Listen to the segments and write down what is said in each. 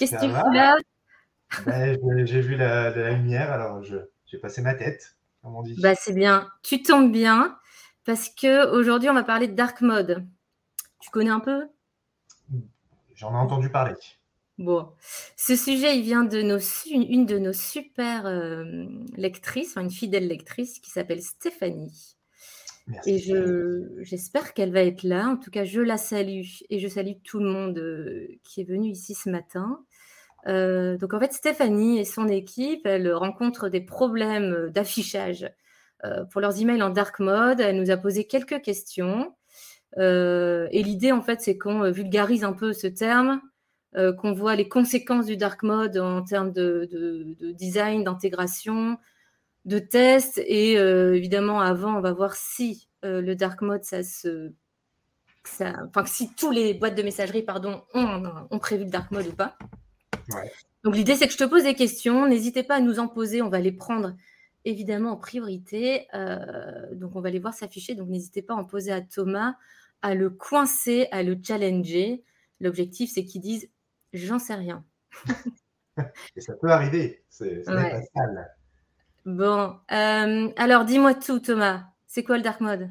Qu'est-ce que tu fais là ben, J'ai vu la, lumière, alors j'ai passé ma tête, comme on dit. Bah, c'est bien. Tu tombes bien, parce qu'aujourd'hui, on va parler de dark mode. Tu connais un peu? J'en ai entendu parler. Bon, ce sujet, il vient de nos, une de nos super euh, lectrices, une fidèle lectrice qui s'appelle Stéphanie. Et j'espère qu'elle va être là. En tout cas, je la salue et je salue tout le monde euh, qui est venu ici ce matin. Euh, donc en fait, Stéphanie et son équipe, elles rencontrent des problèmes d'affichage euh, pour leurs emails en dark mode. Elle nous a posé quelques questions. et l'idée, en fait, c'est qu'on vulgarise un peu ce terme, qu'on voit les conséquences du dark mode en termes de, de design, d'intégration, de tests. Et euh, évidemment, avant, on va voir si euh, le dark mode, ça se. Enfin, si tous les boîtes de messagerie pardon, ont, prévu le dark mode ou pas. Donc, l'idée, c'est que je te pose des questions. N'hésitez pas à nous en poser. On va les prendre évidemment en priorité. Euh, donc, on va les voir s'afficher. Donc, n'hésitez pas à en poser à Thomas, à le coincer, à le challenger. L'objectif, c'est qu'ils disent J'en sais rien. Et ça peut arriver. C'est pas Bon, euh, alors dis-moi tout, Thomas. C'est quoi le dark mode?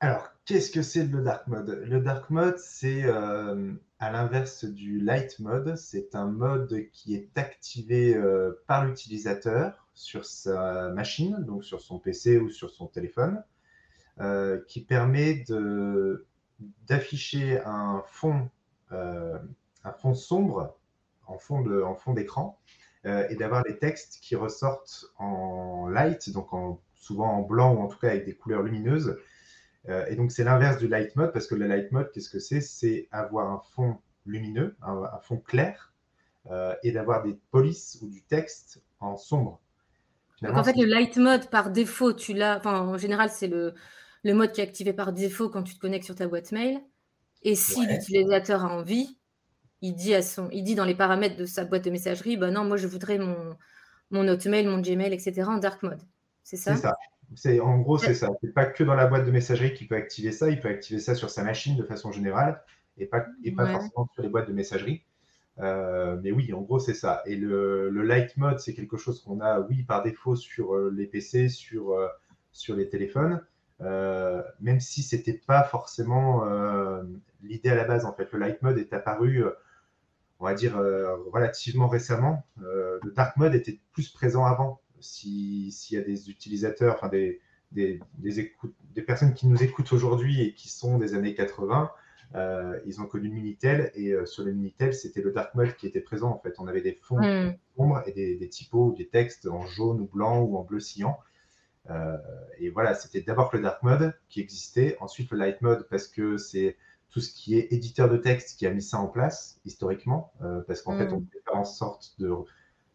Alors, qu'est-ce que c'est le dark mode? Le dark mode, c'est euh, à l'inverse du light mode. C'est un mode qui est activé euh, par l'utilisateur sur sa machine, donc sur son PC ou sur son téléphone, qui permet d'afficher un fond, un fond sombre en fond d'écran euh, et d'avoir les textes qui ressortent en light, donc en, souvent en blanc ou en tout cas avec des couleurs lumineuses. Euh, et donc c'est l'inverse du light mode parce que le light mode, qu'est-ce que c'est? C'est avoir un fond lumineux, un, fond clair, euh, et d'avoir des polices ou du texte en sombre. donc en fait, le light mode, par défaut, tu l'as. Enfin, en général, c'est le, le, mode qui est activé par défaut quand tu te connectes sur ta boîte mail. Et si l'utilisateur a envie, il dit, à son, il dit dans les paramètres de sa boîte de messagerie, bah non, moi je voudrais mon, mon Hotmail, mon Gmail, etc. en dark mode. C'est ça? C'est ça. C'est, en gros, c'est ça. C'est pas que dans la boîte de messagerie qu'il peut activer ça, il peut activer ça sur sa machine de façon générale et pas, et pas forcément sur les boîtes de messagerie. Euh, mais oui, en gros, c'est ça. Et le, le, light mode, c'est quelque chose qu'on a, oui, par défaut sur euh, les PC, sur, euh, sur les téléphones, même si c'était pas forcément l'idée à la base. En fait, le light mode est apparu on va dire, relativement récemment. Le dark mode était plus présent avant. S'il y a des utilisateurs, enfin des, des, des, personnes qui nous écoutent aujourd'hui et qui sont des années 80, euh, ils ont connu Minitel et sur le Minitel, c'était le dark mode qui était présent en fait. On avait des fonds hmm. sombres et des, des, typos ou des textes en jaune ou blanc ou en bleu cyan. et voilà, c'était d'abord le dark mode qui existait, ensuite le light mode parce que c'est tout ce qui est éditeur de texte qui a mis ça en place historiquement, euh, parce qu'en fait, on mm. fait en sorte de,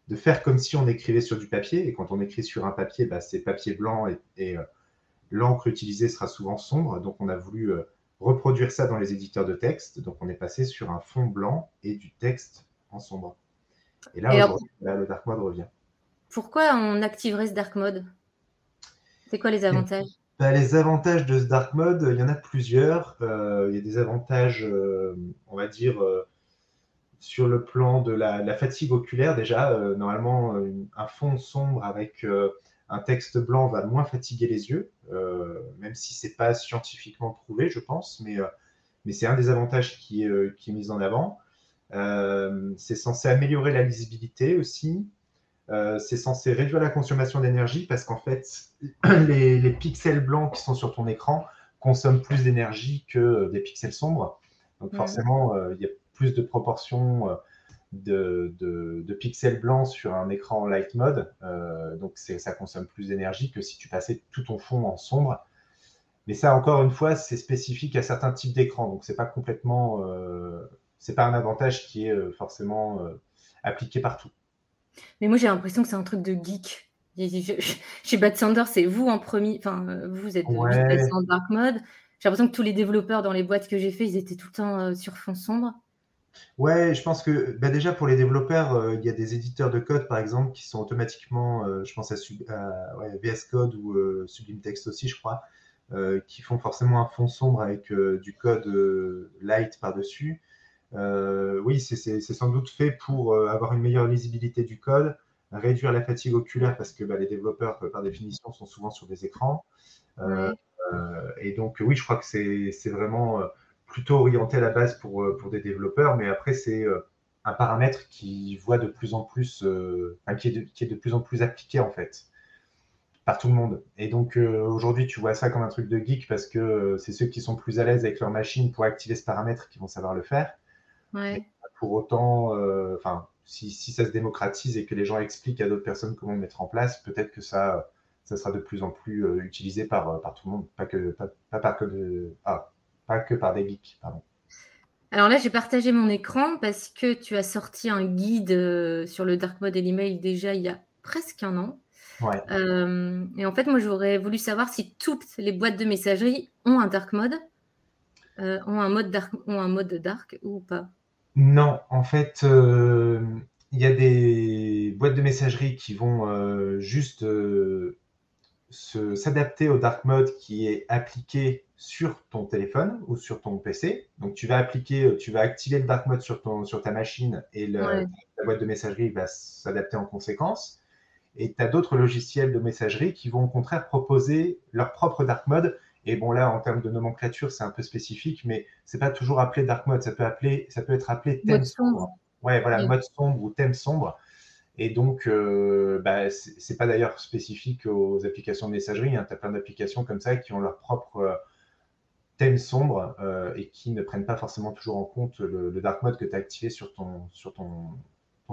de, faire comme si on écrivait sur du papier, et quand on écrit sur un papier, bah, c'est papier blanc et, euh, l'encre utilisée sera souvent sombre, donc on a voulu euh, reproduire ça dans les éditeurs de texte, donc on est passé sur un fond blanc et du texte en sombre. Et là, le dark mode revient. Pourquoi on activerait ce dark mode? C'est quoi les avantages? Bah, les avantages de ce dark mode, il y en a plusieurs. Euh, il y a des avantages, on va dire, sur le plan de la, fatigue oculaire déjà. normalement, un fond sombre avec un texte blanc va moins fatiguer les yeux, même si ce n'est pas scientifiquement prouvé, je pense, mais, mais c'est un des avantages qui, qui, est mis en avant. c'est censé améliorer la lisibilité aussi. c'est censé réduire la consommation d'énergie parce qu'en fait, les, pixels blancs qui sont sur ton écran consomment plus d'énergie que des pixels sombres. Donc forcément, il y a plus de proportions de, pixels blancs sur un écran light mode. Euh, donc ça consomme plus d'énergie que si tu passais tout ton fond en sombre. Mais ça, encore une fois, c'est spécifique à certains types d'écrans. Donc c'est pas complètement, euh, c'est pas un avantage qui est euh, forcément appliqué partout. Mais moi j'ai l'impression que c'est un truc de geek. Chez Bad Sander, c'est vous en premier. Enfin, vous êtes en dark mode. J'ai l'impression que tous les développeurs dans les boîtes que j'ai fait, ils étaient tout le temps sur fond sombre. Ouais, je pense que bah, déjà pour les développeurs, euh, il y a des éditeurs de code par exemple qui sont automatiquement, euh, je pense à, VS Code ou euh, Sublime Text aussi, je crois, qui font forcément un fond sombre avec du code light par-dessus. oui, c'est sans doute fait pour avoir une meilleure lisibilité du code, réduire la fatigue oculaire parce que bah, les développeurs, par définition, sont souvent sur des écrans. et donc, oui, je crois que c'est vraiment plutôt orienté à la base pour, euh, pour des développeurs, mais après, c'est euh, un paramètre qui voit de plus en plus, euh, qui, est de, qui, est de, plus en plus appliqué en fait par tout le monde. Et donc aujourd'hui, tu vois ça comme un truc de geek parce que c'est ceux qui sont plus à l'aise avec leur machine pour activer ce paramètre qui vont savoir le faire. Pour autant, enfin, si, si, ça se démocratise et que les gens expliquent à d'autres personnes comment le mettre en place, peut-être que ça, ça sera de plus en plus utilisé par, par tout le monde, pas que pas, pas par que de, ah, pas que par des geeks. Pardon. Alors là, j'ai partagé mon écran parce que tu as sorti un guide euh, sur le dark mode et l'email déjà il y a presque un an. Ouais. Euh, et en fait, moi, j'aurais voulu savoir si toutes les boîtes de messagerie ont un dark mode, euh, ont, un mode dark, ont un mode dark ou pas. Non, en fait, il y a des boîtes de messagerie qui vont juste s'adapter au dark mode qui est appliqué sur ton téléphone ou sur ton PC. Donc tu vas appliquer, euh, tu vas activer le dark mode sur, ton, sur ta machine et la boîte de messagerie va s'adapter en conséquence. Et tu as d'autres logiciels de messagerie qui vont au contraire proposer leur propre dark mode. Et bon là, en termes de nomenclature, c'est un peu spécifique, mais c'est pas toujours appelé dark mode. Ça peut, appeler, ça peut être appelé thème sombre. Ouais, voilà, mode sombre ou thème sombre. Et donc, euh, bah, ce n'est pas d'ailleurs spécifique aux applications de messagerie. Hein. Tu as plein d'applications comme ça qui ont leur propre euh, thème sombre euh, et qui ne prennent pas forcément toujours en compte le, dark mode que tu as activé sur, ton, sur ton,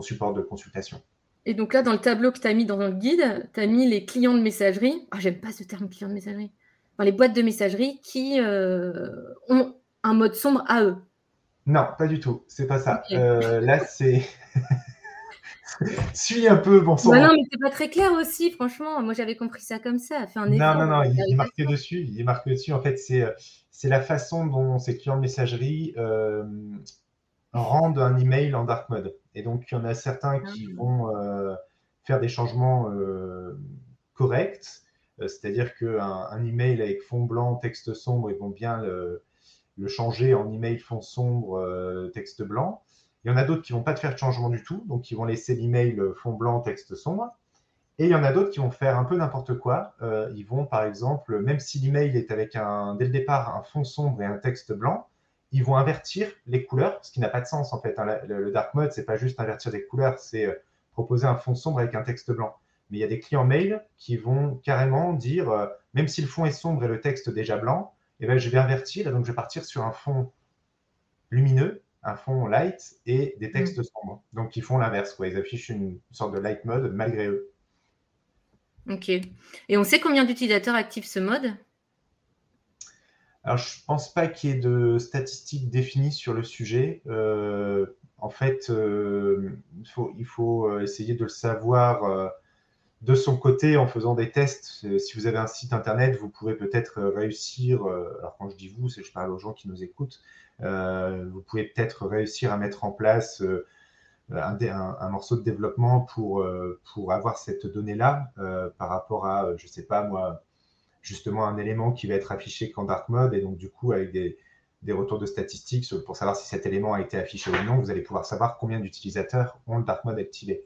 support de consultation. Et donc là, dans le tableau que tu as mis dans le guide, tu as mis les clients de messagerie. Ah, j'aime pas ce terme client de messagerie. les boîtes de messagerie qui ont un mode sombre à eux. Non, pas du tout. C'est pas ça. là, c'est. Suis un peu, bon sang. non, mais c'est pas très clair aussi, franchement. Moi, j'avais compris ça comme ça. Fait un non, non, non, il, est marqué dessus. Il est marqué dessus. En fait, c'est, c'est la façon dont ces clients de messagerie euh, rendent un email en dark mode. Et donc, il y en a certains qui ah. vont euh, faire des changements euh, corrects. C'est-à-dire qu'un un email avec fond blanc, texte sombre, ils vont bien le, le changer en email fond sombre, texte blanc. Il y en a d'autres qui vont pas te faire de changement du tout, donc qui vont laisser l'email euh, fond blanc, texte sombre. Et il y en a d'autres qui vont faire un peu n'importe quoi. Euh, ils vont, par exemple, même si l'email est avec un, dès le départ un fond sombre et un texte blanc, ils vont invertir les couleurs, ce qui n'a pas de sens en fait. Hein. Le, dark mode, c'est pas juste invertir des couleurs, c'est euh, proposer un fond sombre avec un texte blanc. Mais il y a des clients mail qui vont carrément dire, même si le fond est sombre et le texte déjà blanc, eh ben, je vais invertir et donc je vais partir sur un fond lumineux un fond light et des mm. textes sombres. Donc, ils font l'inverse. Ils affichent une sorte de light mode malgré eux. Ok. Et on sait combien d'utilisateurs activent ce mode? Alors, je ne pense pas qu'il y ait de statistiques définies sur le sujet. Euh, en fait, euh, il, faut, il, faut, euh, essayer de le savoir de son côté en faisant des tests. Si vous avez un site internet, vous pouvez peut-être réussir, alors quand je dis vous, c'est je parle aux gens qui nous écoutent, vous pouvez peut-être réussir à mettre en place euh, un, morceau de développement pour, euh, pour avoir cette donnée-là par rapport à, je ne sais pas moi, justement un élément qui va être affiché qu'en dark mode et donc du coup avec des, des, retours de statistiques pour savoir si cet élément a été affiché ou non, vous allez pouvoir savoir combien d'utilisateurs ont le dark mode activé.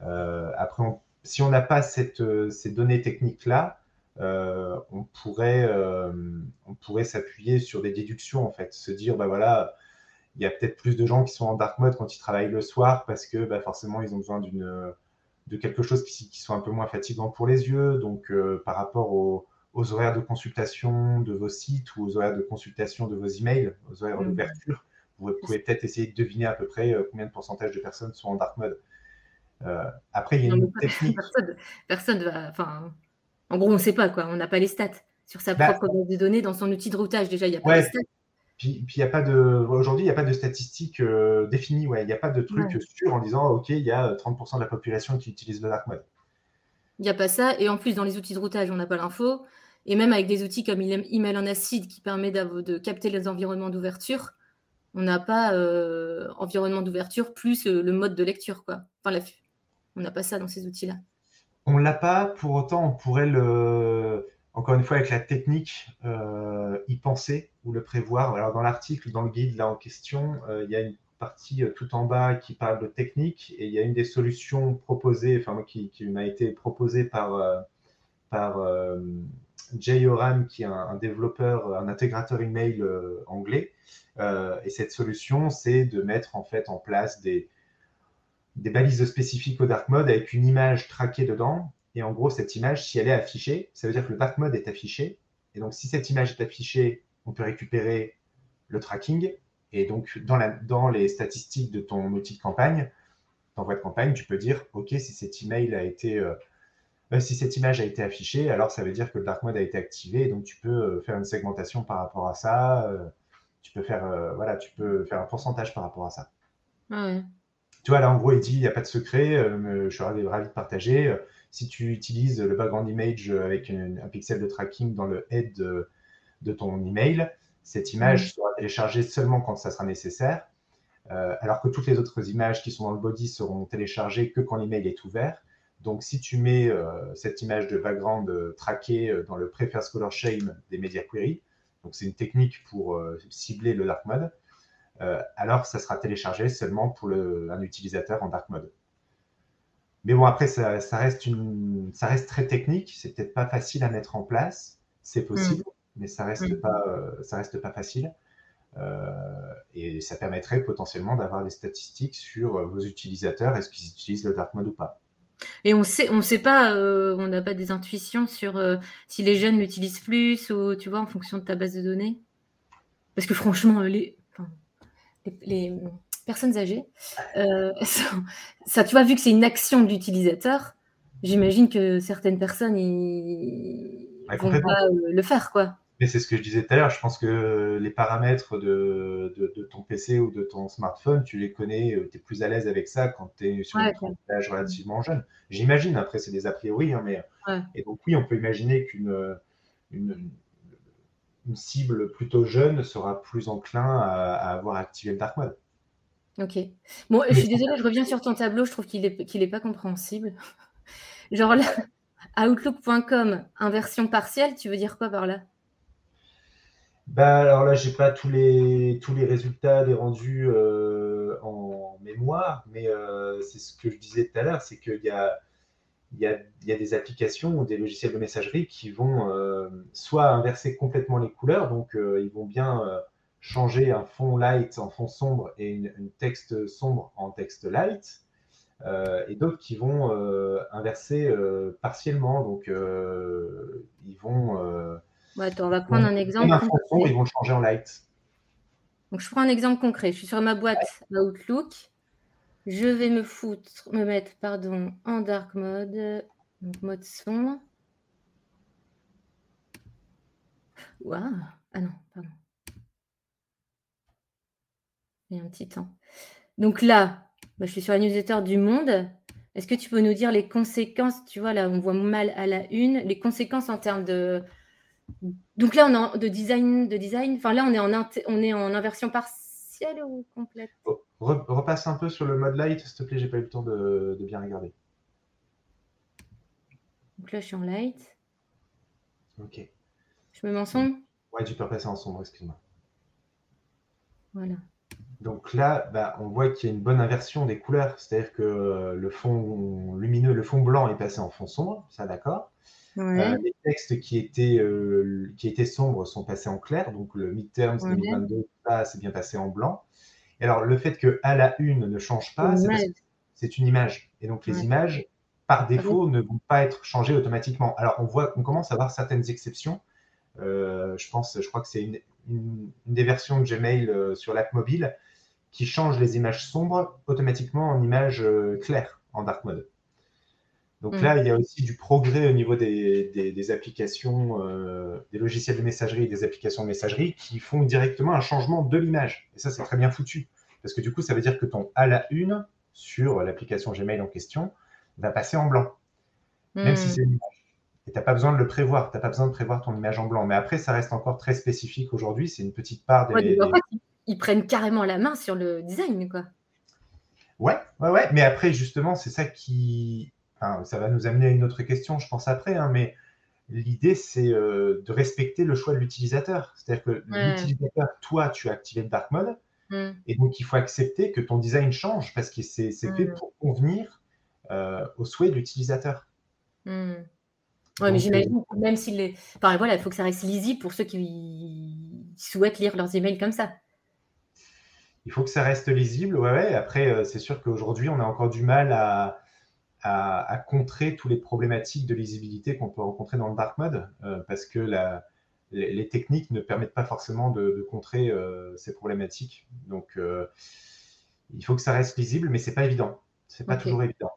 après, si on n'a pas cette, ces données techniques-là, euh, on pourrait, euh, on pourrait s'appuyer sur des déductions, en fait, se dire, bah voilà, il y a peut-être plus de gens qui sont en dark mode quand ils travaillent le soir parce que bah, forcément, ils ont besoin d'une de quelque chose qui, qui, soit un peu moins fatigant pour les yeux. Donc, euh, par rapport aux, horaires de consultation de vos sites ou aux horaires de consultation de vos emails, aux horaires mmh. d'ouverture, vous pouvez peut-être essayer de deviner à peu près combien de pourcentage de personnes sont en dark mode. Après, il y a une technique. Personne, va. Enfin, en gros, on ne sait pas quoi. On n'a pas les stats sur sa bah propre base de données dans son outil de routage. Déjà, il n'y a pas les stats. Puis, il y a pas de. Aujourd'hui, il n'y a pas de statistiques euh, définies. Ouais. Il n'y a pas de truc sûr en disant OK, il y a 30% de la population qui utilise le dark mode. Il n'y a pas ça. Et en plus, dans les outils de routage, on n'a pas l'info. Et même avec des outils comme Email en acide qui permet de capter les environnements d'ouverture, on n'a pas euh, environnement d'ouverture plus euh, le mode de lecture. Quoi. Enfin, on n'a pas ça dans ces outils-là. On l'a pas. Pour autant, on pourrait le encore une fois, avec la technique, euh, y penser ou le prévoir. Alors, dans l'article, dans le guide là en question, euh, il y a une partie euh, tout en bas qui parle de technique et il y a une des solutions proposées, enfin, moi, qui, m'a été proposée par, par Jay Oram, qui est un, développeur, un intégrateur email anglais. et cette solution, c'est de mettre en fait en place des, des balises spécifiques au dark mode avec une image traquée dedans et en gros, cette image, si elle est affichée, ça veut dire que le dark mode est affiché. Et donc, si cette image est affichée, on peut récupérer le tracking. Et donc, dans, la, dans les statistiques de ton outil de campagne, d'envoi de campagne, tu peux dire, OK, si cette email a été, euh, euh, si cette image a été affichée, alors ça veut dire que le dark mode a été activé. Donc, tu peux euh, faire une segmentation par rapport à ça. tu peux faire, voilà, tu peux faire un pourcentage par rapport à ça. Tu vois, là, en gros, il dit, il n'y a pas de secret. je suis ravi de partager si tu utilises le background image avec un pixel de tracking dans le head de, ton email, cette image mm. sera téléchargée seulement quand ça sera nécessaire, euh, alors que toutes les autres images qui sont dans le body seront téléchargées que quand l'email est ouvert. Donc, si tu mets euh, cette image de background euh, traquée dans le Prefer Color Shame des Media Query, donc c'est une technique pour cibler le dark mode, alors ça sera téléchargé seulement pour un utilisateur en dark mode. Mais bon, après, ça, reste, une, ça reste très technique. C'est peut-être pas facile à mettre en place. C'est possible, mm. mais ça reste, mm. pas, euh, ça reste pas facile. Euh, et ça permettrait potentiellement d'avoir des statistiques sur euh, vos utilisateurs, est-ce qu'ils utilisent le dark mode ou pas. Et on sait, on sait pas, on n'a pas des intuitions sur si les jeunes l'utilisent plus ou tu vois en fonction de ta base de données. Parce que franchement, les, les personnes âgées. Euh, ça, tu vois, vu que c'est une action d'utilisateur, j'imagine que certaines personnes ils vont pas euh, le faire, quoi. Mais c'est ce que je disais tout à l'heure. Je pense que les paramètres de, de, ton PC ou de ton smartphone, tu les connais, euh, tu es plus à l'aise avec ça quand tu es sur un âge relativement jeune. J'imagine, après, c'est des a priori. Hein, mais... Et donc, oui, on peut imaginer qu'une une, une, cible plutôt jeune sera plus enclin à, à avoir activé le dark mode. Ok. Bon, je suis désolée, je reviens sur ton tableau, je trouve qu'il n'est est pas compréhensible. Genre là, outlook.com, inversion partielle, tu veux dire quoi par là? Bah, alors là, j'ai pas tous les, tous les résultats des rendus euh, en mémoire, mais euh, c'est ce que je disais tout à l'heure, c'est qu'il y a, il y, a, il y a des applications ou des logiciels de messagerie qui vont euh, soit inverser complètement les couleurs, donc ils vont bien changer un fond light en fond sombre et une, texte sombre en texte light, euh, et d'autres qui vont euh, inverser euh, partiellement. Donc, ils vont. attends, on va prendre un exemple. Un fond sombre, ils vont le changer en light. Donc, je prends un exemple concret. Je suis sur ma boîte Outlook. Je vais me foutre, me mettre, pardon, en dark mode, donc mode sombre. Waouh! Ah non, pardon un petit temps. Donc là, bah, je suis sur la newsletter du Monde. Est-ce que tu peux nous dire les conséquences Tu vois, là, on voit mal à la une, les conséquences en termes de. Donc là, on est en, de design, de design. Enfin là, on est en, on est en inversion partielle ou complète? Oh, Repasse un peu sur le mode light, s'il te plaît. J'ai pas eu le temps de, bien regarder. Donc là, je suis en light. Ok. Je me mets en sombre Ouais, tu peux repasser en sombre, excuse-moi. Voilà. Donc là, bah, on voit qu'il y a une bonne inversion des couleurs, c'est-à-dire que euh, le fond lumineux, le fond blanc est passé en fond sombre, ça d'accord. Euh, les textes qui étaient, euh, qui étaient sombres sont passés en clair, donc le midterms 2022, ça c'est bien passé en blanc. Et alors, le fait que à la une ne change pas, c'est une image. Et donc, les images, par défaut, ne vont pas être changées automatiquement. Alors, on voit, on commence à voir certaines exceptions. Euh, je pense, je crois que c'est une, des versions de Gmail euh, sur l'app mobile qui change les images sombres automatiquement en images euh, claires, en dark mode. Donc mm. là, il y a aussi du progrès au niveau des, applications, des logiciels de messagerie et des applications de messagerie qui font directement un changement de l'image. Et ça, c'est très bien foutu. Parce que du coup, ça veut dire que ton à la une sur l'application Gmail en question va passer en blanc. Même si hmm. c'est une image. Et tu n'as pas besoin de le prévoir. Tu n'as pas besoin de prévoir ton image en blanc. Mais après, ça reste encore très spécifique aujourd'hui. C'est une petite part des. ils prennent carrément la main sur le design, quoi. Ouais, ouais, ouais. Mais après, justement, c'est ça qui. Ça va nous amener à une autre question, je pense, après. Hein, mais l'idée, c'est euh, de respecter le choix de l'utilisateur. C'est-à-dire que l'utilisateur, toi, tu as activé le dark mode. Hmm. Et donc, il faut accepter que ton design change parce que c'est fait hmm. pour convenir euh, au souhait de l'utilisateur. Hmm. Oui, mais j'imagine euh, même s'il est. Enfin, voilà, il faut que ça reste lisible pour ceux qui souhaitent lire leurs emails comme ça. Il faut que ça reste lisible, ouais, ouais. Après, euh, c'est sûr qu'aujourd'hui, on a encore du mal à, à, contrer toutes les problématiques de lisibilité qu'on peut rencontrer dans le dark mode, parce que la, les, techniques ne permettent pas forcément de, contrer ces problématiques. Donc, il faut que ça reste lisible, mais c'est pas évident. C'est pas toujours évident.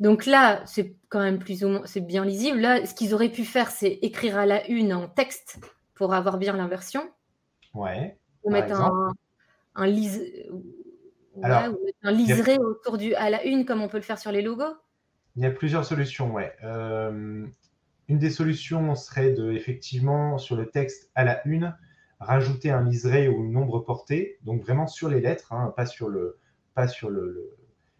Donc là, c'est quand même plus ou moins, c'est bien lisible. Là, ce qu'ils auraient pu faire, c'est écrire à la une en texte pour avoir bien l'inversion. Ouais. Ou mettre un, un, un liseré autour du à la une, comme on peut le faire sur les logos? Il y a plusieurs solutions, ouais. Euh, une des solutions serait de, effectivement, sur le texte à la une, rajouter un liseré ou une nombre portée, donc vraiment sur les lettres, hein, pas sur le, pas sur le,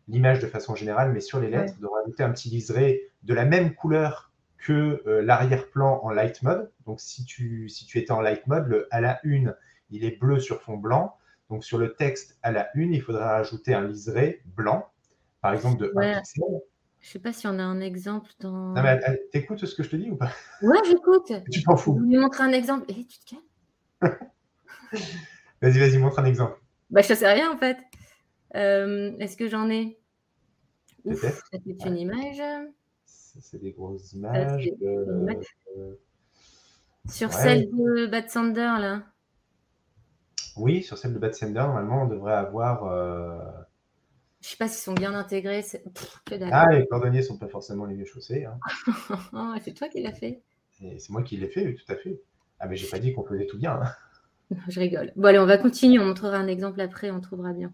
l'image de façon générale, mais sur les lettres, de rajouter un petit liseré de la même couleur que euh, l'arrière-plan en light mode. Donc, si tu, si tu étais en light mode, le à la une, il est bleu sur fond blanc. Donc, sur le texte à la une, il faudra rajouter un liseré blanc, par exemple de 1 pixel. Je sais pas si on a un exemple dans. Non, mais t'écoutes ce que je te dis ou pas? Ouais, j'écoute. Tu t'en fous. Je vais montrer un exemple. Eh, tu te calmes Vas-y, vas-y, montre un exemple. Bah, je ne sais rien en fait. Euh, est-ce que j'en ai? Peut-être. C'est une image. C'est des grosses images. Sur celle de Bad Sander, là Oui, sur celle de Bad Sander, normalement, on devrait avoir. Euh... Je sais pas s'ils sont bien intégrés. Ah, les cordonniers sont pas forcément les mieux chaussés. Hein. c'est toi qui l'as fait. C'est moi qui l'ai fait, tout à fait. Ah, mais j'ai pas dit qu'on faisait tout bien. Hein. je rigole. Bon, allez, on va continuer. On montrera un exemple après, on trouvera bien.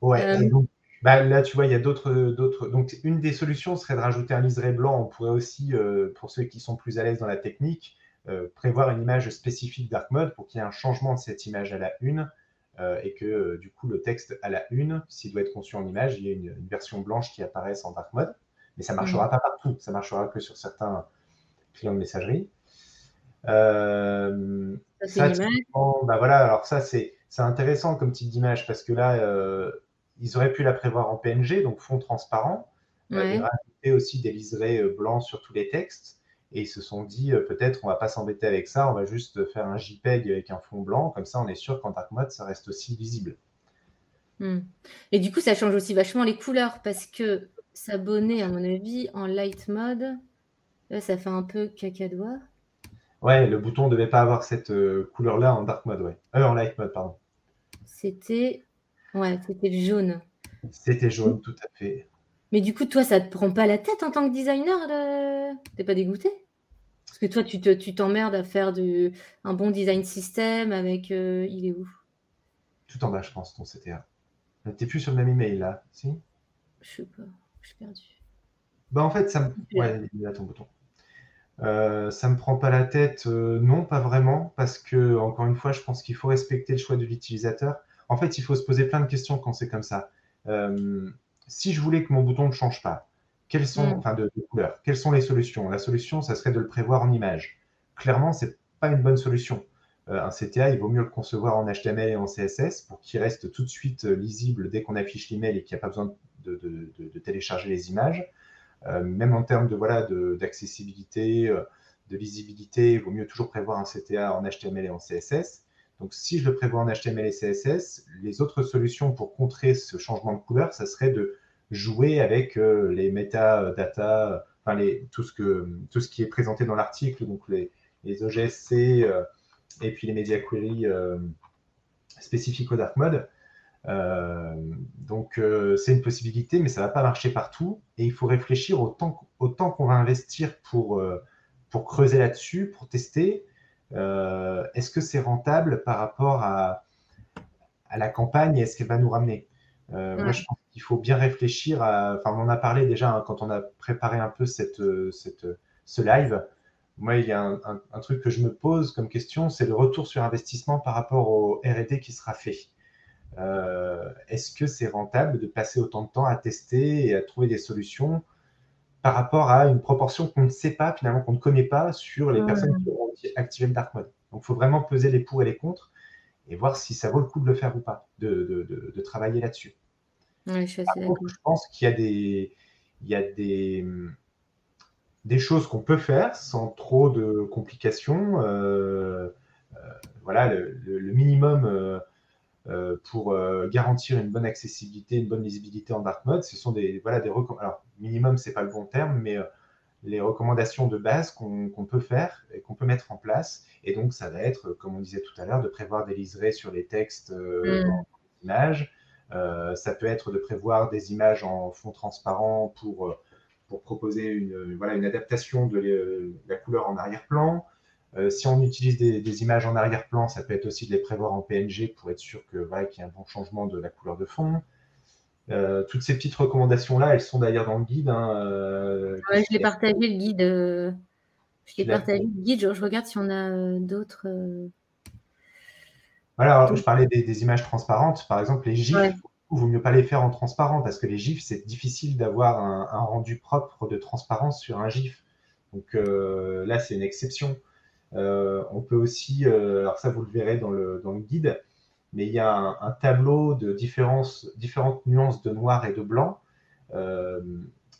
Ouais, euh, donc, bah, là, tu vois, il y a d'autres, d'autres. Donc, une des solutions serait de rajouter un liseré blanc. On pourrait aussi, euh, pour ceux qui sont plus à l'aise dans la technique, prévoir une image spécifique dark mode pour qu'il y ait un changement de cette image à la une euh, et que euh, du coup le texte à la une, s'il doit être conçu en image, il y a une, version blanche qui apparaisse en dark mode. Mais ça ne marchera mm. pas partout, ça marchera que sur certains clients de messagerie. Euh, ça, bah voilà, alors ça c'est intéressant comme type d'image parce que là, ils auraient pu la prévoir en PNG, donc fond transparent, ouais. et rajouter aussi des liserés blancs sur tous les textes. Et ils se sont dit, euh, peut-être, on va pas s'embêter avec ça, on va juste faire un JPEG avec un fond blanc. Comme ça, on est sûr qu'en dark mode, ça reste aussi visible. Hmm. Et du coup, ça change aussi vachement les couleurs parce que s'abonner, à mon avis, en light mode, ça fait un peu cacadois. Ouais, le bouton ne devait pas avoir cette euh, couleur-là en dark mode, ouais. Euh, en light mode, pardon. C'était ouais, c'était jaune. C'était jaune, tout à fait. Mais du coup, toi, ça te prend pas la tête en tant que designer de... T'es pas dégoûté Parce que toi, tu, tu t'emmerdes à faire du, un bon design système avec... Euh, il est où? Tout en bas, je pense, ton CTA. T'es plus sur le même email, là, si? Je sais pas, je suis perdu. Bah en fait, ça me... Ouais, il a ton bouton. Euh, ça me prend pas la tête, euh, non, pas vraiment, parce que, encore une fois, je pense qu'il faut respecter le choix de l'utilisateur. En fait, il faut se poser plein de questions quand c'est comme ça. Euh, si je voulais que mon bouton ne change pas, quelles sont, mm. enfin de, couleur, quelles sont les solutions? La solution, ça serait de le prévoir en image. Clairement, c'est pas une bonne solution. Euh, un CTA, il vaut mieux le concevoir en HTML et en CSS pour qu'il reste tout de suite euh, lisible dès qu'on affiche l'email et qu'il n'y a pas besoin de, télécharger les images. Euh, même en termes de voilà d'accessibilité, de, lisibilité, il vaut mieux toujours prévoir un CTA en HTML et en CSS. Donc, si je le prévois en HTML et CSS, les autres solutions pour contrer ce changement de couleur, ça serait de jouer avec euh, les metadata, enfin tout, ce qui est présenté dans l'article, donc les, les OGSC euh, et puis les media queries euh, spécifiques au dark mode. donc c'est une possibilité, mais ça ne va pas marcher partout. Et il faut réfléchir au temps qu'on va investir pour, pour creuser là-dessus, pour tester. Est-ce que c'est rentable par rapport à, à la campagne et est-ce qu'elle va nous ramener? Moi, je pense il faut bien réfléchir à. Enfin, on en a parlé déjà hein, quand on a préparé un peu cette, cette, ce live. Moi, il y a un, truc que je me pose comme question, c'est le retour sur investissement par rapport au RD qui sera fait. Euh, est-ce que c'est rentable de passer autant de temps à tester et à trouver des solutions par rapport à une proportion qu'on ne sait pas, finalement, qu'on ne connaît pas sur les personnes qui ont activé le dark mode. Donc, il faut vraiment peser les pour et les contre et voir si ça vaut le coup de le faire ou pas, de, de, de travailler là-dessus. Je, pense qu'il y a des, il y a des, des choses qu'on peut faire sans trop de complications. Euh, euh, voilà, le, minimum euh, pour garantir une bonne accessibilité, une bonne lisibilité en dark mode, ce sont des, voilà, des Alors, minimum, c'est pas le bon terme, mais les recommandations de base qu'on peut faire et qu'on peut mettre en place. Et donc, ça va être, comme on disait tout à l'heure, de prévoir des liserés sur les textes mmh. dans l'image, euh, ça peut être de prévoir des images en fond transparent pour, euh, pour proposer une, voilà, une adaptation de, la couleur en arrière-plan. Euh, si on utilise des, images en arrière-plan, ça peut être aussi de les prévoir en PNG pour être sûr que voilà, qu'il y ait un bon changement de la couleur de fond. toutes ces petites recommandations-là, elles sont d'ailleurs dans le guide. Hein, je l'ai partagé le guide. Je l'ai partagé le guide. Je, regarde si on a d'autres. Voilà, je parlais des, images transparentes. Par exemple, les GIFs, il vaut mieux pas les faire en transparent parce que les GIFs, c'est difficile d'avoir un, rendu propre de transparence sur un GIF. Donc euh, là, c'est une exception. Euh, on peut aussi, euh, alors ça, vous le verrez dans le, guide, mais il y a un, tableau de différentes nuances de noir et de blanc.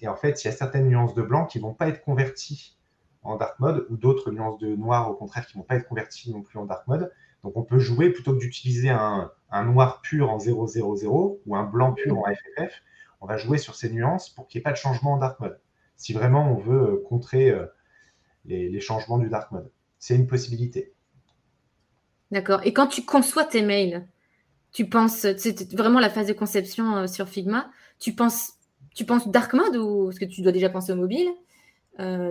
et en fait, il y a certaines nuances de blanc qui ne vont pas être converties en dark mode ou d'autres nuances de noir, au contraire, qui ne vont pas être converties non plus en dark mode. Donc on peut jouer plutôt que d'utiliser un, noir pur en 000 ou un blanc pur en FFF, on va jouer sur ces nuances pour qu'il n'y ait pas de changement en dark mode. Si vraiment on veut euh, contrer euh, les, changements du dark mode, c'est une possibilité. D'accord. Et quand tu conçois tes mails, tu penses, c'est vraiment la phase de conception euh, sur Figma, tu penses, tu penses dark mode ou est-ce que tu dois déjà penser au mobile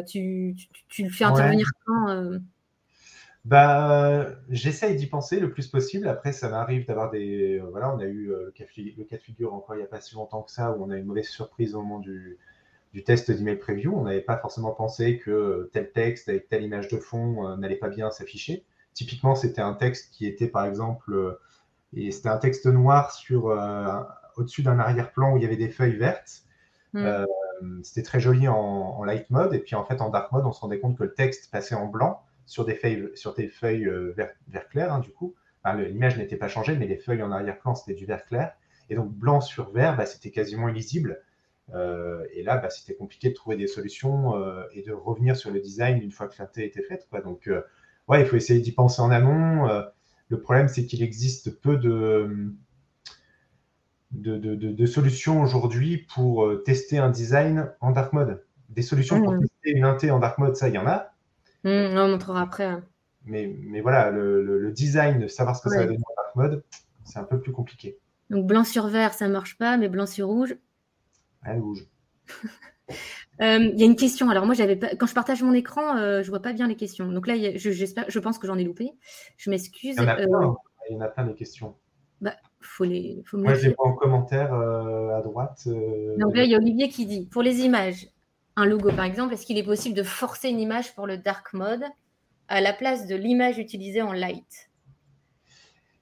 tu, le fais intervenir quand bah, j'essaye d'y penser le plus possible. Après, ça m'arrive d'avoir des. Euh, voilà, on a eu euh, le, cas, de figure encore il n'y a pas si longtemps que ça, où on a une mauvaise surprise au moment du, du test d'email preview. On n'avait pas forcément pensé que tel texte avec telle image de fond euh, n'allait pas bien s'afficher. Typiquement, c'était un texte qui était, par exemple, et c'était un texte noir sur au-dessus d'un arrière-plan où il y avait des feuilles vertes. Hmm. c'était très joli en, en, light mode, et puis en fait, en dark mode, on se rendait compte que le texte passait en blanc sur des feuilles, sur des feuilles euh, vert, clair, hein, du coup. L'image n'était pas changée, mais les feuilles en arrière-plan, c'était du vert clair. Et donc, blanc sur vert, bah, c'était quasiment illisible. Euh, et là, bah, c'était compliqué de trouver des solutions euh, et de revenir sur le design une fois que la était faite. Quoi. Donc, ouais, il faut essayer d'y penser en amont. le problème, c'est qu'il existe peu de, de, de, solutions aujourd'hui pour tester un design en dark mode. Des solutions pour mmh. tester une inté en dark mode, ça, il y en a. Mmh, on montrera après. Hein. Mais, mais voilà, le, design, de savoir ce que ça va donner en dark mode, c'est un peu plus compliqué. Donc blanc sur vert, ça marche pas, mais blanc sur rouge. Rouge. Euh, il y a une question. Alors moi, j'avais quand je partage mon écran, je euh, je vois pas bien les questions. Donc là, j'espère, je pense que j'en ai loupé. Je m'excuse. Il y en a plein, euh, il y en a plein des questions. Bah, faut les, faut moi, je les vois en commentaire à droite. Donc là, il y a Olivier qui dit pour les images, un logo par exemple, est-ce qu'il est possible de forcer une image pour le dark mode à la place de l'image utilisée en light?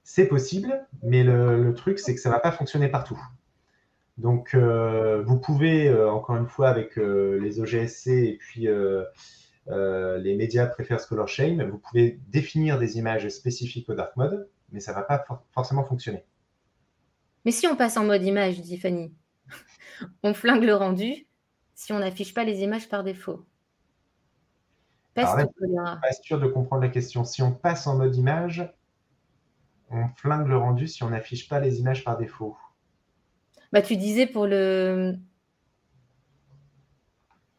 C'est possible, mais le, truc, c'est que ça ne va pas fonctionner partout. Donc, euh, vous pouvez, euh, encore une fois, avec euh, les OGSC et puis les médias Prefers Color Shame, vous pouvez définir des images spécifiques au dark mode, mais ça ne va pas forcément fonctionner. Mais si on passe en mode image, dit Fanny, on flingue le rendu, si on n'affiche pas les images par défaut Je ne suis pas sûr de comprendre la question. Si on passe en mode image. on flingue le rendu si on n'affiche pas les images par défaut. Bah, tu disais pour le.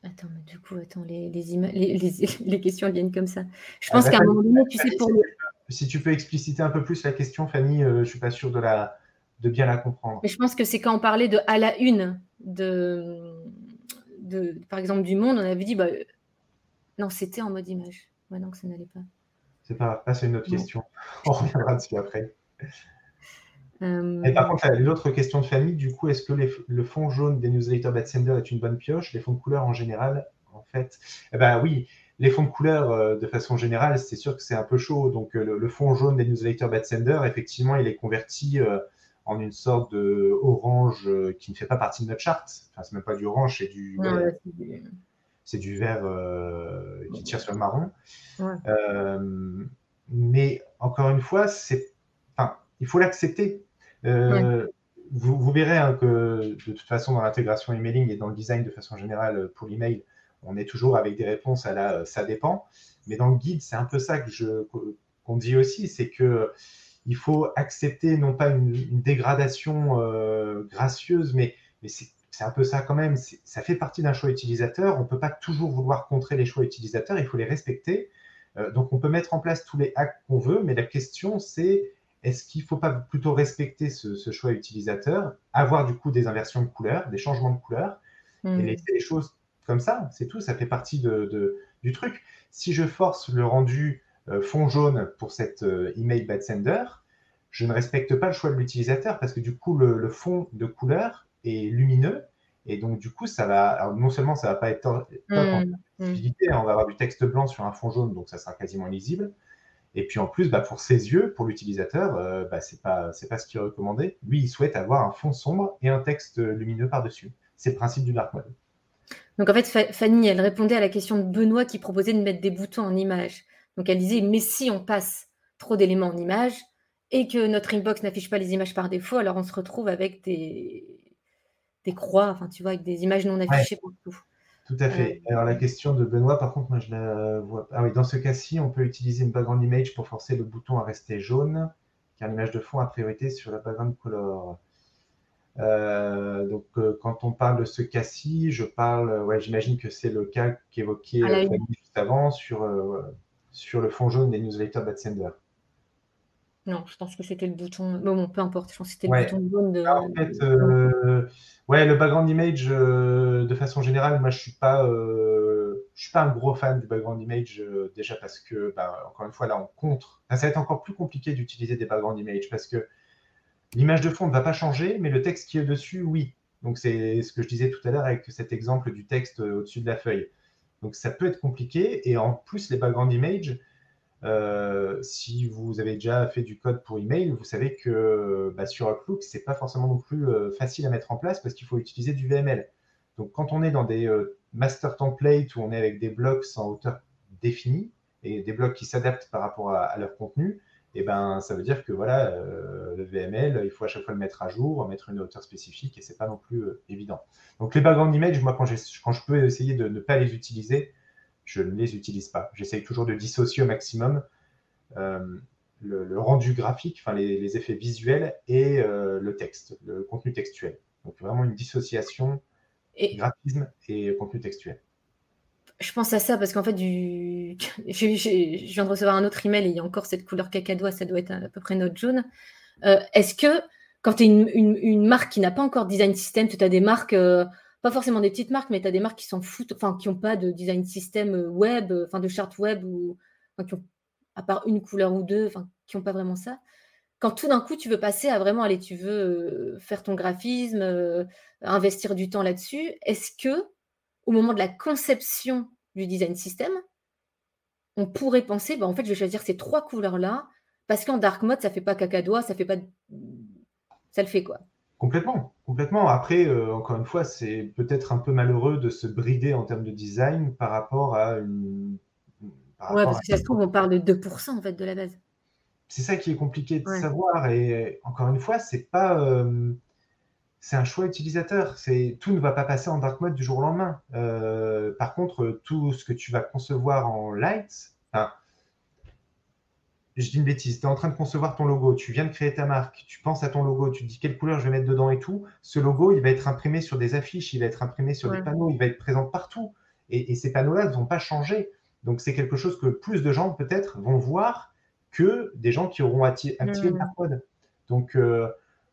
Attends, mais du coup, attends, les, les, questions viennent comme ça. Je pense ah, qu'à un moment donné, tu sais, pour Si tu peux expliciter un peu plus la question, Fanny, euh, je ne suis pas sûr de, la, de bien la comprendre. Mais je pense que c'est quand on parlait de à la une, de, de, par exemple, du monde, on avait dit, bah, non, c'était en mode image. Ouais, non, que ça n'allait pas. C'est pas grave, c'est une autre question. On reviendra dessus après. Euh, Et par contre, l'autre question de famille, du coup, est-ce que le fond jaune des newsletters Batsender est une bonne pioche? Les fonds de couleur en général, en fait, eh ben oui, les fonds de couleur euh, de façon générale, c'est sûr que c'est un peu chaud. Donc, euh, le, fond jaune des newsletters Batsender, effectivement, il est converti en une sorte de orange qui ne fait pas partie de notre charte. Enfin, c'est même pas du orange, c'est du c'est du vert euh, qui tire sur le marron. Euh, mais encore une fois, c'est, enfin, il faut l'accepter. Euh, vous, verrez hein, que de toute façon, dans l'intégration emailing et dans le design de façon générale pour l'email, on est toujours avec des réponses à la ça dépend. Mais dans le guide, c'est un peu ça que je, qu'on dit aussi, c'est que il faut accepter non pas une, dégradation gracieuse, mais, c'est un peu ça quand même. Ça fait partie d'un choix utilisateur. On ne peut pas toujours vouloir contrer les choix utilisateurs. Il faut les respecter. Euh, donc, on peut mettre en place tous les hacks qu'on veut, mais la question, c'est est-ce qu'il ne faut pas plutôt respecter ce, choix utilisateur, avoir du coup des inversions de couleurs, des changements de couleurs, et hmm. laisser les choses comme ça C'est tout. Ça fait partie de, du truc. Si je force le rendu euh, fond jaune pour cet euh, email bad sender, je ne respecte pas le choix de l'utilisateur parce que du coup, le fond de couleur lumineux. Et donc, du coup, ça va, non seulement ça va pas être top en mmh, mmh. Hein, on va avoir du texte blanc sur un fond jaune, donc ça sera quasiment lisible. Et puis en plus, bah, pour ses yeux, pour l'utilisateur, euh, bah, c'est pas, c'est pas ce qui est recommandé. Lui, il souhaite avoir un fond sombre et un texte lumineux par-dessus. C'est le principe du dark mode. Donc en fait, Fanny, elle répondait à la question de Benoît qui proposait de mettre des boutons en image. Donc elle disait, mais si on passe trop d'éléments en image et que notre inbox n'affiche pas les images par défaut, alors on se retrouve avec des, des croix, enfin, tu vois, avec des images non affichées partout. Tout à fait. Euh, Alors la question de Benoît, par contre, moi je la vois. Ah oui, dans ce cas-ci, on peut utiliser une background image pour forcer le bouton à rester jaune, car l'image de fond a priorité sur la background color. Euh, donc euh, quand on parle de ce cas-ci, je parle, ouais, j'imagine que c'est le cas qu'évoquait juste avant sur, sur le fond jaune des newsletters Batsender. Non, je pense que c'était le bouton. Bon, peu importe, je pense que c'était le bouton jaune de. en fait, euh, ouais, le background image, euh, de façon générale, moi, je suis pas, euh, je suis pas un gros fan du background image déjà parce que, bah, encore une fois, là, on contre. ça va être encore plus compliqué d'utiliser des background images parce que l'image de fond ne va pas changer, mais le texte qui est dessus, oui. Donc, c'est ce que je disais tout à l'heure avec cet exemple du texte au-dessus de la feuille. Donc, ça peut être compliqué. Et en plus, les background images, euh, si vous avez déjà fait du code pour email, vous savez que bah, sur Outlook, c'est pas forcément non plus euh, facile à mettre en place parce qu'il faut utiliser du VML. Donc, quand on est dans des euh, master templates où on est avec des blocs sans hauteur définie et des blocs qui s'adaptent par rapport à, leur contenu, eh ben, ça veut dire que voilà, le VML, il faut à chaque fois le mettre à jour, mettre une hauteur spécifique et c'est pas non plus évident. Donc, les background images, moi, quand je peux essayer de ne pas les utiliser, je ne les utilise pas. J'essaye toujours de dissocier au maximum euh, le, rendu graphique, enfin les, effets visuels et euh, le texte, le contenu textuel. Donc vraiment une dissociation et... graphisme et contenu textuel. Je pense à ça parce qu'en fait, du... je, viens de recevoir un autre email et il y a encore cette couleur cacadois, ça doit être à peu près notre jaune. Euh, est-ce que quand tu es une, marque qui n'a pas encore design system, tu as des marques pas forcément des petites marques, mais tu as des marques qui s'en foutent, enfin, qui n'ont pas de design système euh, web, euh, enfin, de charte web, ou qui ont, à part une couleur ou deux, enfin, qui n'ont pas vraiment ça. Quand tout d'un coup, tu veux passer à vraiment, aller, tu veux euh, faire ton graphisme, investir du temps là-dessus, est-ce que, au moment de la conception du design system, on pourrait penser, bah, en fait, je vais choisir ces trois couleurs-là, parce qu'en dark mode, ça fait pas cacadois, ça fait pas. Ça le fait quoi. Complètement, complètement. Après, euh, encore une fois, c'est peut-être un peu malheureux de se brider en termes de design par rapport à une. ouais, parce que ça se trouve, on parle de 2% en fait de la base. C'est ça qui est compliqué de savoir. Et encore une fois, c'est pas. Euh, c'est un choix utilisateur. C'est tout ne va pas passer en dark mode du jour au lendemain. Euh, par contre, tout ce que tu vas concevoir en light, je dis une bêtise, tu es en train de concevoir ton logo, tu viens de créer ta marque, tu penses à ton logo, tu te dis quelle couleur je vais mettre dedans et tout. Ce logo, il va être imprimé sur des affiches, il va être imprimé sur des panneaux, il va être présent partout. Et, ces panneaux-là ne vont pas changer. Donc, c'est quelque chose que plus de gens, peut-être, vont voir que des gens qui auront activé le dark mode. Donc, euh,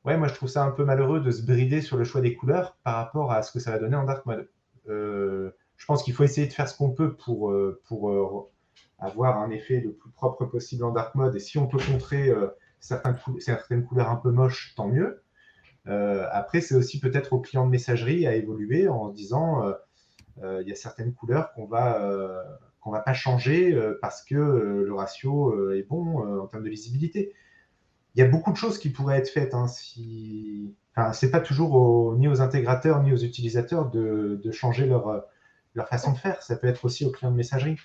ouais, moi, je trouve ça un peu malheureux de se brider sur le choix des couleurs par rapport à ce que ça va donner en dark mode. Euh, je pense qu'il faut essayer de faire ce qu'on peut pour, euh, pour avoir un effet le plus propre possible en dark mode. Et si on peut contrer euh, certaines, certaines, couleurs un peu moches, tant mieux. Euh, après, c'est aussi peut-être au client de messagerie à évoluer en disant euh, il y a certaines couleurs qu'on va qu'on va pas changer parce que le ratio est bon en termes de visibilité. Il y a beaucoup de choses qui pourraient être faites. Hein, si... enfin, c'est pas toujours ni aux intégrateurs ni aux utilisateurs de, de changer leur, leur façon de faire. Ça peut être aussi aux clients de messagerie.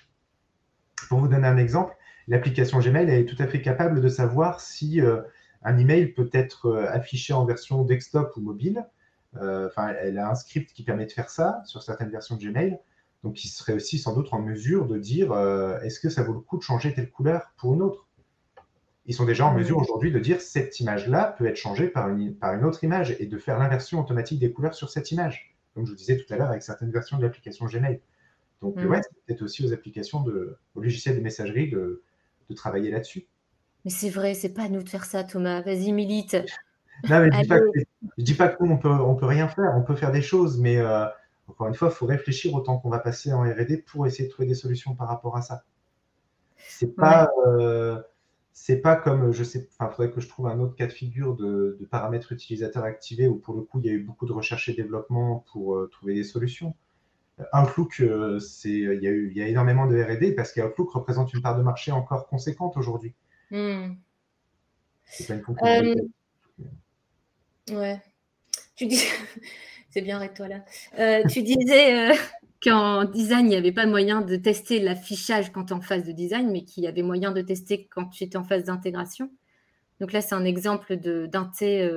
Pour vous donner un exemple, l'application Gmail est tout à fait capable de savoir si euh, un email peut être euh, affiché en version desktop ou mobile. Euh, enfin, elle a un script qui permet de faire ça sur certaines versions de Gmail. Donc, il serait aussi sans doute en mesure de dire est-ce que ça vaut le coup de changer telle couleur pour une autre? Ils sont déjà en mesure aujourd'hui de dire cette image-là peut être changée par une, par une autre image et de faire l'inversion automatique des couleurs sur cette image, comme je vous disais tout à l'heure avec certaines versions de l'application Gmail. Donc, mm. ouais, c'est peut-être aussi aux applications, de, aux logiciels de messagerie de, de travailler là-dessus. Mais c'est vrai, c'est pas à nous de faire ça, Thomas. Vas-y, milite. Non, mais je ne dis, pas que nous, on peut, on peut rien faire. On peut faire des choses, mais euh, encore une fois, il faut réfléchir au temps qu'on va passer en R&D pour essayer de trouver des solutions par rapport à ça. C'est pas, euh, c'est pas comme, je sais, enfin, faudrait que je trouve un autre cas de figure de, de, paramètres utilisateurs activés où pour le coup, il y a eu beaucoup de recherche et développement pour euh, trouver des solutions. Outlook, euh, c'est, il, y a eu, il y a énormément de R&D parce qu'Outlook représente une part de marché encore conséquente aujourd'hui. Hmm. C'est pas une euh, Ouais. Tu dis, c'est bien avec toi là. Euh, tu disais qu'en design, il n'y avait pas moyen de tester l'affichage quand tu es en phase de design, mais qu'il y avait moyen de tester quand tu étais en phase d'intégration. Donc là, c'est un exemple d'un T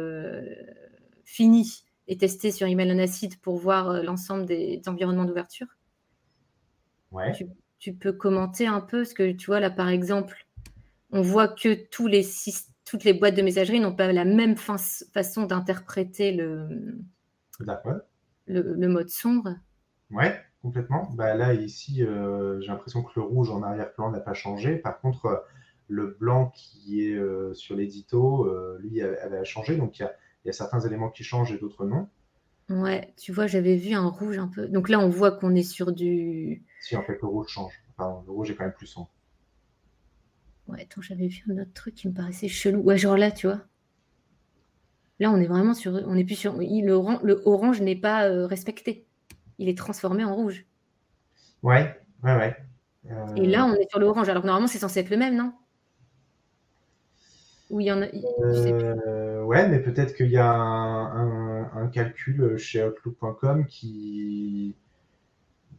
fini et tester sur Email on Acid pour voir euh, l'ensemble des, environnements d'ouverture. Ouais. Tu, peux commenter un peu ce que tu vois là, par exemple, on voit que tous les toutes les boîtes de messagerie n'ont pas la même façon d'interpréter le, le, mode sombre. Ouais, complètement. Bah, là, ici, euh, j'ai l'impression que le rouge en arrière-plan n'a pas changé. Par contre, euh, le blanc qui est sur l'édito, lui, avait changé. Donc, il y a il y a certains éléments qui changent et d'autres non. Ouais, tu vois, j'avais vu un rouge un peu. Donc là, on voit qu'on est sur du. Si, en fait, le rouge change. Enfin, le rouge est quand même plus sombre. Ouais, attends, j'avais vu un autre truc qui me paraissait chelou. Ouais, genre là, tu vois. Là, on est vraiment sur. On est plus sur. Le, le orange n'est pas euh, respecté. Il est transformé en rouge. Ouais, ouais, ouais. Et là, on est sur le orange. Alors que normalement, c'est censé être le même, non? Ou a. Ouais, mais peut-être qu'il y a un, calcul chez Outlook.com qui.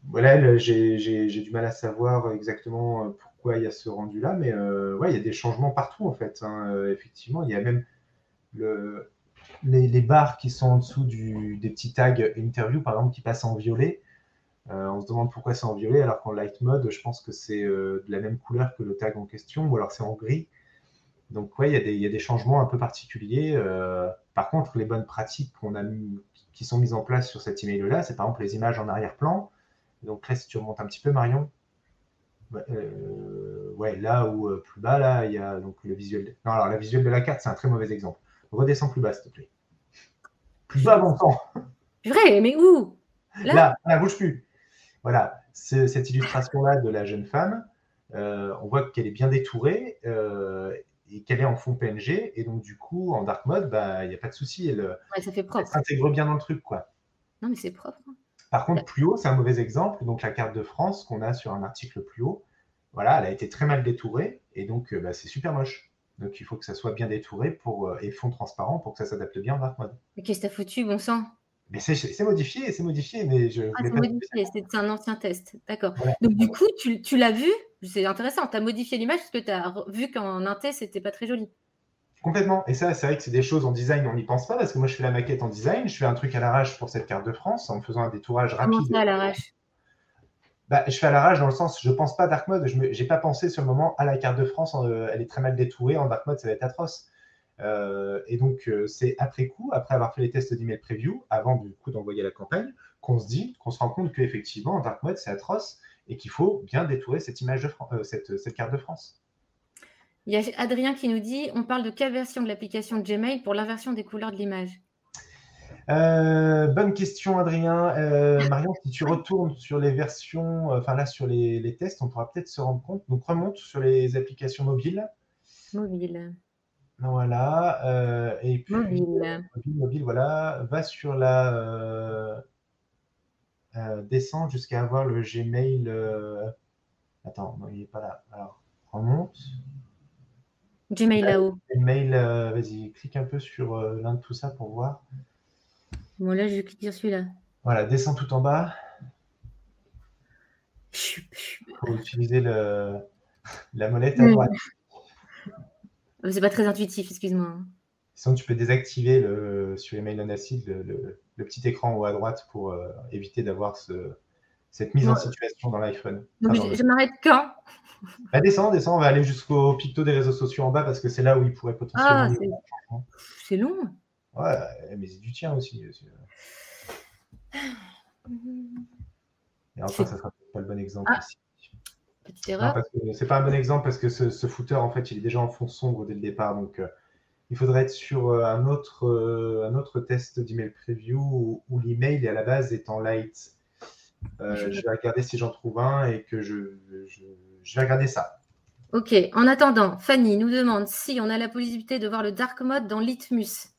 Voilà, j'ai du mal à savoir exactement pourquoi il y a ce rendu-là, mais euh, ouais, il y a des changements partout en fait. Hein. Euh, effectivement, il y a même le, les, barres qui sont en dessous du, des petits tags interview, par exemple, qui passent en violet. Euh, on se demande pourquoi c'est en violet, alors qu'en light mode, je pense que c'est de la même couleur que le tag en question, ou alors c'est en gris. Donc, ouais, il y, a des changements un peu particuliers. Euh, par contre, les bonnes pratiques qu'on a qui sont mises en place sur cet email-là, c'est par exemple les images en arrière-plan. Donc là, si tu remontes un petit peu, Marion, euh, ouais, là où euh, plus bas, là, il y a donc le visuel. Non, alors la visuelle de la carte, c'est un très mauvais exemple. Redescends plus bas, s'il te plaît. Plus bas, bon temps. Vrai, mais où? Là, là, bouge plus. Voilà, cette illustration-là de la jeune femme, on voit qu'elle est bien détourée et qu'elle est en fond PNG. Et donc, du coup, en dark mode, bah, il n'y a pas de souci. Elle, ça fait propre. s'intègre bien dans le truc. quoi. Non, mais c'est propre. Hein. Par contre, plus haut, c'est un mauvais exemple. Donc, la carte de France qu'on a sur un article plus haut, voilà, elle a été très mal détourée. Et donc, euh, bah, c'est super moche. Donc, il faut que ça soit bien détouré pour, euh, et fond transparent pour que ça s'adapte bien en dark mode. Mais qu'est-ce que t'as foutu, bon sang? Mais c'est modifié, c'est modifié, mais je. Ah, c'est modifié, c'est un ancien test, d'accord. Donc du coup, tu, tu l'as vu, c'est intéressant, tu as modifié l'image parce que tu as vu qu'en inté, c'était pas très joli. Complètement. Et ça, c'est vrai que c'est des choses en design, on n'y pense pas, parce que moi, je fais la maquette en design, je fais un truc à l'arrache pour cette carte de France en faisant un détourage rapide. Comment ça à l'arrache? Bah, je fais à la rage dans le sens, je pense pas dark mode. Je n'ai pas pensé sur le moment à la carte de France. Euh, elle est très mal détourée en dark mode, ça va être atroce. Euh, et donc euh, c'est après coup, après avoir fait les tests d'email preview, avant du coup d'envoyer la campagne, qu'on se dit, qu'on se rend compte qu'effectivement en dark mode c'est atroce et qu'il faut bien détourer cette image de cette, cette carte de France. Il y a Adrien qui nous dit on parle de quelle version de l'application Gmail pour l'inversion des couleurs de l'image? Euh, bonne question, Adrien. Euh, Marion, si tu retournes sur les versions, euh, enfin là, sur les, tests, on pourra peut-être se rendre compte. Donc, remonte sur les applications mobiles. Mobile. Voilà. et puis, mobile. mobile. voilà. Va sur la. Descend jusqu'à avoir le Gmail. Attends, non, il n'est pas là. Alors, remonte. Gmail là-haut. Gmail, vas-y, clique un peu sur l'un de tout ça pour voir. Bon, là, je vais cliquer sur celui-là. Voilà, descends tout en bas. Faut utiliser le... la molette à droite. C'est pas très intuitif, excuse-moi. Sinon, tu peux désactiver le, sur les mails non acide le, le, petit écran haut à droite pour euh, éviter d'avoir ce, cette mise en situation dans l'iPhone. je, m'arrête quand? Bah, Descends, descends, on va aller jusqu'au picto des réseaux sociaux en bas parce que c'est là où il pourrait potentiellement. Ah, c'est long. Ouais, mais c'est du tien aussi. Et enfin, ça sera pas le bon exemple ah, ici. Petite erreur. C'est pas un bon exemple parce que ce, footer, en fait, il est déjà en fond sombre dès le départ. Donc, euh, il faudrait être sur euh, un, autre, euh, un autre test d'email preview où, où l'email à la base est en light. je vais regarder si j'en trouve un et que je, je, je vais regarder ça. Ok. En attendant, Fanny nous demande si on a la possibilité de voir le dark mode dans Litmus.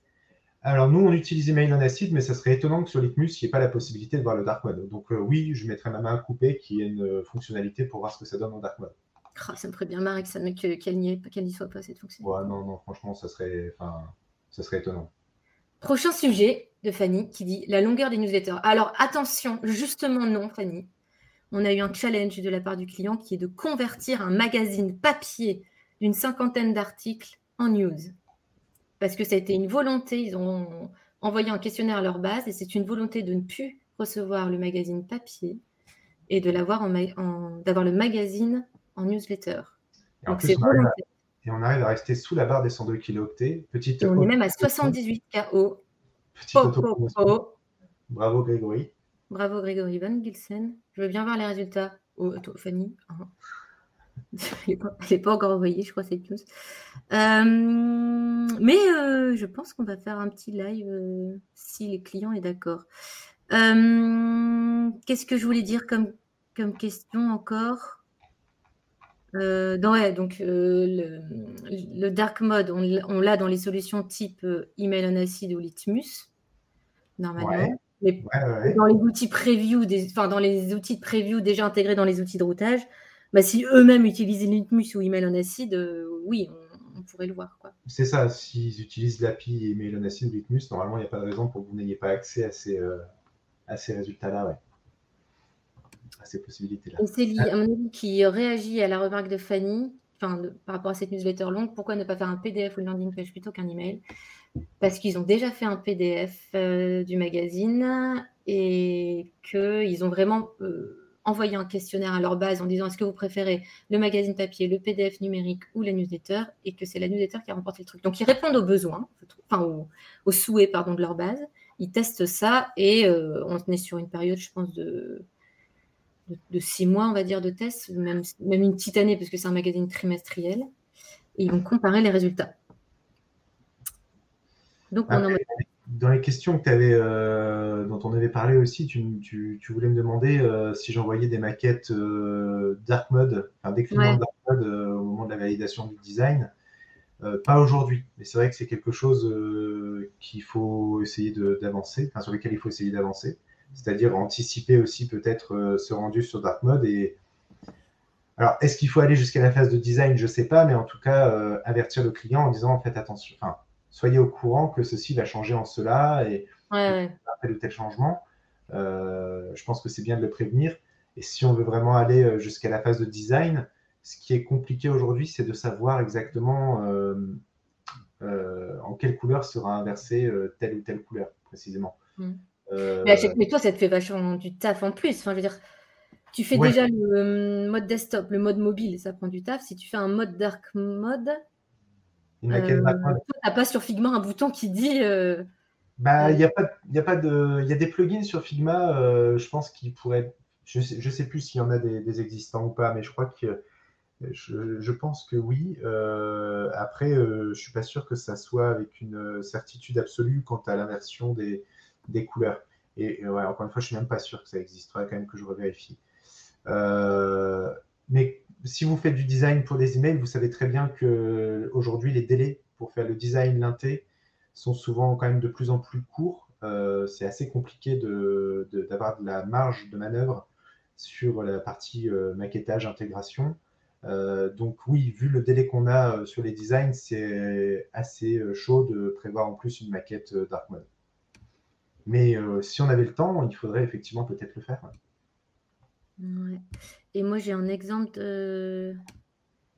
Alors nous, on utilise Email en acide, mais ça serait étonnant que sur Litmus, il n'y ait pas la possibilité de voir le dark mode. Donc euh, oui, je mettrai ma main coupée qui ait une fonctionnalité pour voir ce que ça donne en dark mode. Ça me ferait bien marrer que ça qu'elle n'y soit pas cette fonction. Ouais, non, non, franchement, ça serait, ça serait étonnant. Prochain sujet de Fanny qui dit la longueur des newsletters. Alors attention, justement non, Fanny. On a eu un challenge de la part du client qui est de convertir un magazine papier d'une cinquantaine d'articles en news parce que ça a été une volonté. Ils ont envoyé un questionnaire à leur base et c'est une volonté de ne plus recevoir le magazine papier et de l'avoir en, d'avoir le magazine en newsletter. Et Donc on arrive à rester sous la barre des 102 kilooctets. Petite on est même à 78 KO. Petite oh, oh, Bravo Grégory. Bravo Grégory Van Gilsen. Je veux bien voir les résultats. Oh, Fanny. Hein. Elle n'est pas, encore envoyée, je crois, cette news. Euh, mais euh, je pense qu'on va faire un petit live euh, si les clients est d'accord. Qu'est-ce que je voulais dire comme, comme question encore? Ouais, donc le, dark mode, on, l'a dans les solutions type email en acide ou Litmus, normalement. Mais dans les outils preview, des, enfin dans les outils de preview déjà intégrés dans les outils de routage, bah, si eux-mêmes utilisent Litmus ou email en acide, euh, oui, on, pourrait le voir. C'est ça, s'ils utilisent l'API email en acide ou Litmus, normalement, il n'y a pas de raison pour que vous n'ayez pas accès à ces, euh, ces résultats-là, ouais. À ces possibilités-là. Et à mon avis, qui réagit à la remarque de Fanny, enfin, par rapport à cette newsletter longue, pourquoi ne pas faire un PDF ou une landing page plutôt qu'un email? Parce qu'ils ont déjà fait un PDF euh, du magazine et qu'ils ont vraiment envoyer un questionnaire à leur base en disant est-ce que vous préférez le magazine papier, le PDF numérique ou la newsletter et que c'est la newsletter qui a remporté le truc. Donc ils répondent aux besoins, enfin aux, souhaits pardon, de leur base. Ils testent ça et euh, on est sur une période, je pense, de, de, six mois, on va dire, de tests, même, même une petite année parce que c'est un magazine trimestriel. Et ils vont comparer les résultats. Donc on en dans les questions que avais, euh, dont on avait parlé aussi, tu, voulais me demander euh, si j'envoyais des maquettes euh, dark mode, enfin des dark mode au moment de la validation du design. pas aujourd'hui, mais c'est vrai que c'est quelque chose qu'il faut essayer d'avancer, enfin, sur lequel il faut essayer d'avancer, c'est-à-dire anticiper aussi peut-être ce rendu sur dark mode et alors, est-ce qu'il faut aller jusqu'à la phase de design? Je ne sais pas, mais en tout cas, avertir le client en disant faites attention, enfin, soyez au courant que ceci va changer en cela et ouais, tel ou tel changement. Euh, je pense que c'est bien de le prévenir. Et si on veut vraiment aller euh, jusqu'à la phase de design, ce qui est compliqué aujourd'hui, c'est de savoir exactement euh, en quelle couleur sera inversée telle ou telle couleur, précisément. Mm. Mais, toi, ça te fait vachement du taf en plus. Enfin, je veux dire, Tu fais déjà le mode desktop, le mode mobile, ça prend du taf. Si tu fais un mode dark mode, tu n'as pas sur Figma un bouton qui dit. bah, il y a pas, y a pas de, il y a des plugins sur Figma. je pense qu'ils pourraient. Je sais, je sais plus s'il y en a des, existants ou pas, mais je crois que je, pense que oui. Euh, après, euh, je ne suis pas sûr que ça soit avec une certitude absolue quant à l'inversion des, des couleurs. Et, encore une fois, je suis même pas sûr que ça existerait quand même que je revérifie. Euh, mais si vous faites du design pour des emails, vous savez très bien que aujourd'hui les délais pour faire le design linté sont souvent quand même de plus en plus courts. c'est assez compliqué d'avoir de, de, la marge de manœuvre sur la partie maquettage, intégration. Euh, donc oui, vu le délai qu'on a euh, sur les designs, c'est assez euh, chaud de prévoir en plus une maquette dark mode. Mais si on avait le temps, il faudrait effectivement peut-être le faire. Et moi, j'ai un exemple de,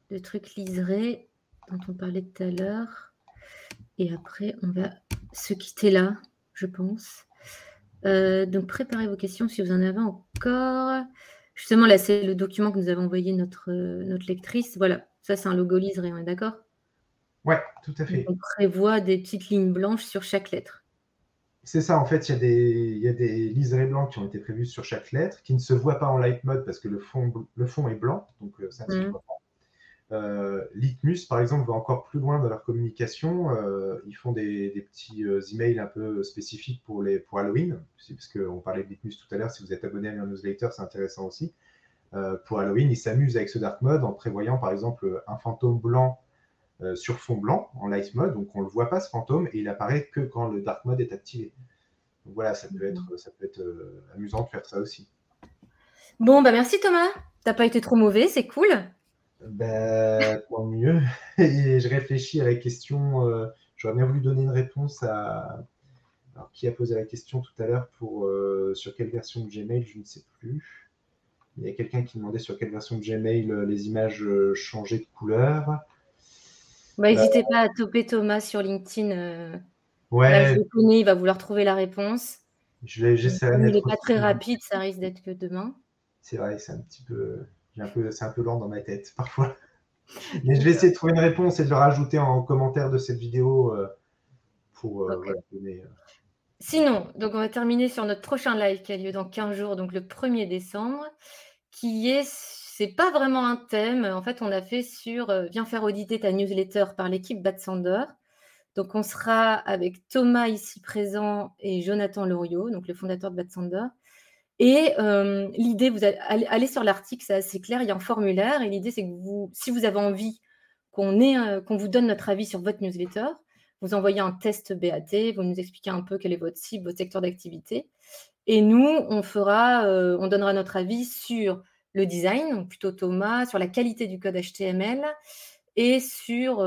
de truc liseré dont on parlait tout à l'heure. Et après, on va se quitter là, je pense. donc, préparez vos questions si vous en avez encore. Justement, là, c'est le document que nous avons envoyé notre, euh, notre lectrice. Voilà, ça, c'est un logo liseré, on est d'accord? Ouais, tout à fait. On prévoit des petites lignes blanches sur chaque lettre. C'est ça, en fait, il y, a des, il y a des liserés blancs qui ont été prévus sur chaque lettre, qui ne se voient pas en light mode parce que le fond, le fond est blanc, donc euh, ça ne se voit pas. Euh, Litmus, par exemple, va encore plus loin dans leur communication. Euh, ils font des, petits euh, emails un peu spécifiques pour, les, pour Halloween, parce qu'on parlait de Litmus tout à l'heure. Si vous êtes abonné à leur newsletter, c'est intéressant aussi. pour Halloween, ils s'amusent avec ce dark mode en prévoyant, par exemple, un fantôme blanc sur fond blanc en light mode. Donc, on ne le voit pas, ce fantôme, et il apparaît que quand le dark mode est activé. Donc, voilà, ça peut être, ça peut être amusant de faire ça aussi. Bon, bah merci Thomas. T'as pas été trop mauvais, c'est cool. Ben, tant mieux. Et je réfléchis à la question. Euh, j'aurais bien voulu donner une réponse à. Alors, qui a posé la question tout à l'heure pour euh, sur quelle version de Gmail Je ne sais plus. Il y a quelqu'un qui demandait sur quelle version de Gmail euh, les images changeaient de couleur. Bah, n'hésitez pas à toper Thomas sur LinkedIn. Ouais. je le connais, il va vouloir trouver la réponse. Je vais, il n'est pas très rapide, ça risque d'être que demain. C'est vrai, c'est un petit peu c'est un peu lent dans ma tête parfois. Mais je vais essayer de trouver une réponse et de le rajouter en commentaire de cette vidéo euh, pour euh, donner. Euh, Sinon, donc on va terminer sur notre prochain live qui a lieu dans 15 jours, donc le 1er décembre, qui est, c'est pas vraiment un thème. En fait, on a fait sur Viens faire auditer ta newsletter par l'équipe Batsander. Donc, on sera avec Thomas ici présent et Jonathan Loriot, donc le fondateur de Batsander. Et l'idée, vous allez, sur l'article, c'est assez clair, il y a un formulaire. Et l'idée, c'est que vous, si vous avez envie qu'on qu'on vous donne notre avis sur votre newsletter, vous envoyez un test BAT, vous nous expliquez un peu quel est votre cible, votre secteur d'activité. Et nous, on fera, on donnera notre avis sur le design, donc plutôt Thomas, sur la qualité du code HTML et sur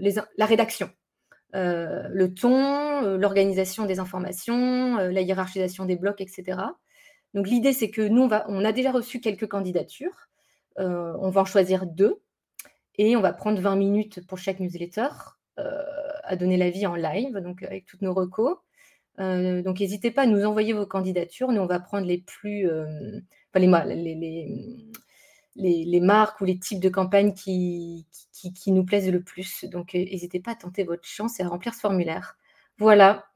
les, la rédaction. le ton, l'organisation des informations, la hiérarchisation des blocs, etc. Donc l'idée, c'est que nous, on, a déjà reçu quelques candidatures. Euh, on va en choisir deux et on va prendre 20 minutes pour chaque newsletter euh, à donner l'avis en live, donc avec toutes nos recos. Euh, donc n'hésitez pas à nous envoyer vos candidatures. Nous, on va prendre les plus, enfin, les, les, marques ou les types de campagnes qui, qui nous plaisent le plus. Donc n'hésitez pas à tenter votre chance et à remplir ce formulaire. Voilà.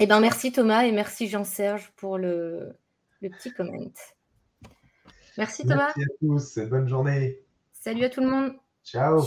Eh ben, merci Thomas et merci Jean-Serge pour le, le petit comment. Merci Thomas. Merci à tous. Bonne journée. Salut à tout le monde. Ciao.